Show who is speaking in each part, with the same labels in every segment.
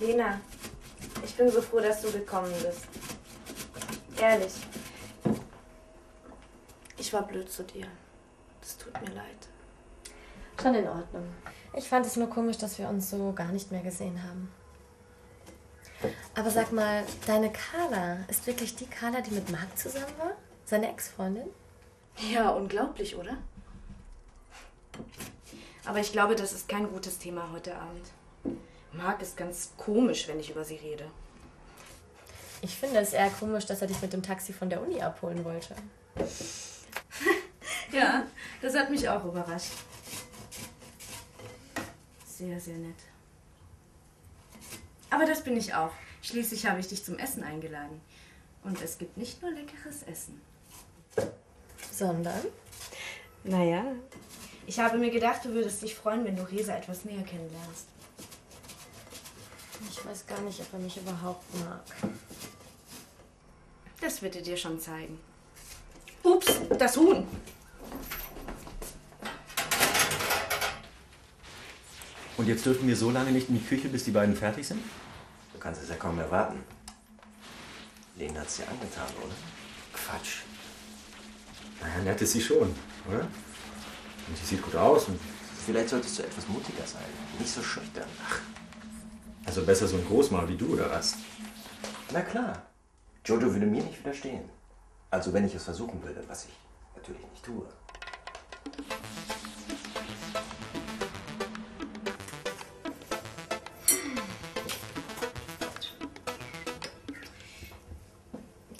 Speaker 1: Lena, ich bin so froh, dass du gekommen bist. Ehrlich, ich war blöd zu dir. Das tut mir leid.
Speaker 2: Schon in Ordnung. Ich fand es nur komisch, dass wir uns so gar nicht mehr gesehen haben. Aber sag mal, deine Carla ist wirklich die Carla, die mit Marc zusammen war? Seine Ex-Freundin?
Speaker 1: Ja, unglaublich, oder? Aber ich glaube, das ist kein gutes Thema heute Abend. Marc ist ganz komisch, wenn ich über sie rede.
Speaker 2: Ich finde es eher komisch, dass er dich mit dem Taxi von der Uni abholen wollte.
Speaker 1: Ja, das hat mich auch überrascht. Sehr, sehr nett. Aber das bin ich auch. Schließlich habe ich dich zum Essen eingeladen. Und es gibt nicht nur leckeres Essen.
Speaker 2: Sondern?
Speaker 1: Naja, ich habe mir gedacht, du würdest dich freuen, wenn du Resa etwas näher kennenlernst.
Speaker 2: Ich weiß gar nicht, ob er mich überhaupt mag.
Speaker 1: Das wird er dir schon zeigen. Ups, das Huhn.
Speaker 3: Und jetzt dürfen wir so lange nicht in die Küche, bis die beiden fertig sind?
Speaker 4: Du kannst es ja kaum erwarten. Lena hat's dir angetan, oder?
Speaker 3: Quatsch. Naja, nett ist sie schon, oder? Und sie sieht gut aus. Und
Speaker 4: Vielleicht solltest du etwas mutiger sein. Nicht so schüchtern. Ach,
Speaker 3: also besser so ein Großmaul wie du, oder was?
Speaker 4: na klar. Jojo würde mir nicht widerstehen. Also wenn ich es versuchen würde, was ich natürlich nicht tue.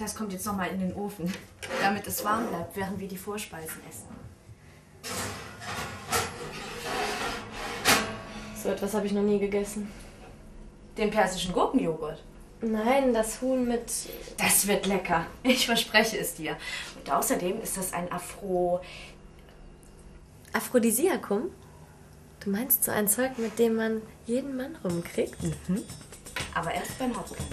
Speaker 1: Das kommt jetzt noch mal in den Ofen, damit es warm bleibt, während wir die Vorspeisen essen.
Speaker 2: So etwas habe ich noch nie gegessen.
Speaker 1: Den persischen Gurkenjoghurt.
Speaker 2: Nein, das Huhn mit.
Speaker 1: Das wird lecker. Ich verspreche es dir. Und außerdem ist das ein Afro.
Speaker 2: Aphrodisiakum? Du meinst so ein Zeug, mit dem man jeden Mann rumkriegt?
Speaker 1: Aber erst beim Hauptgang.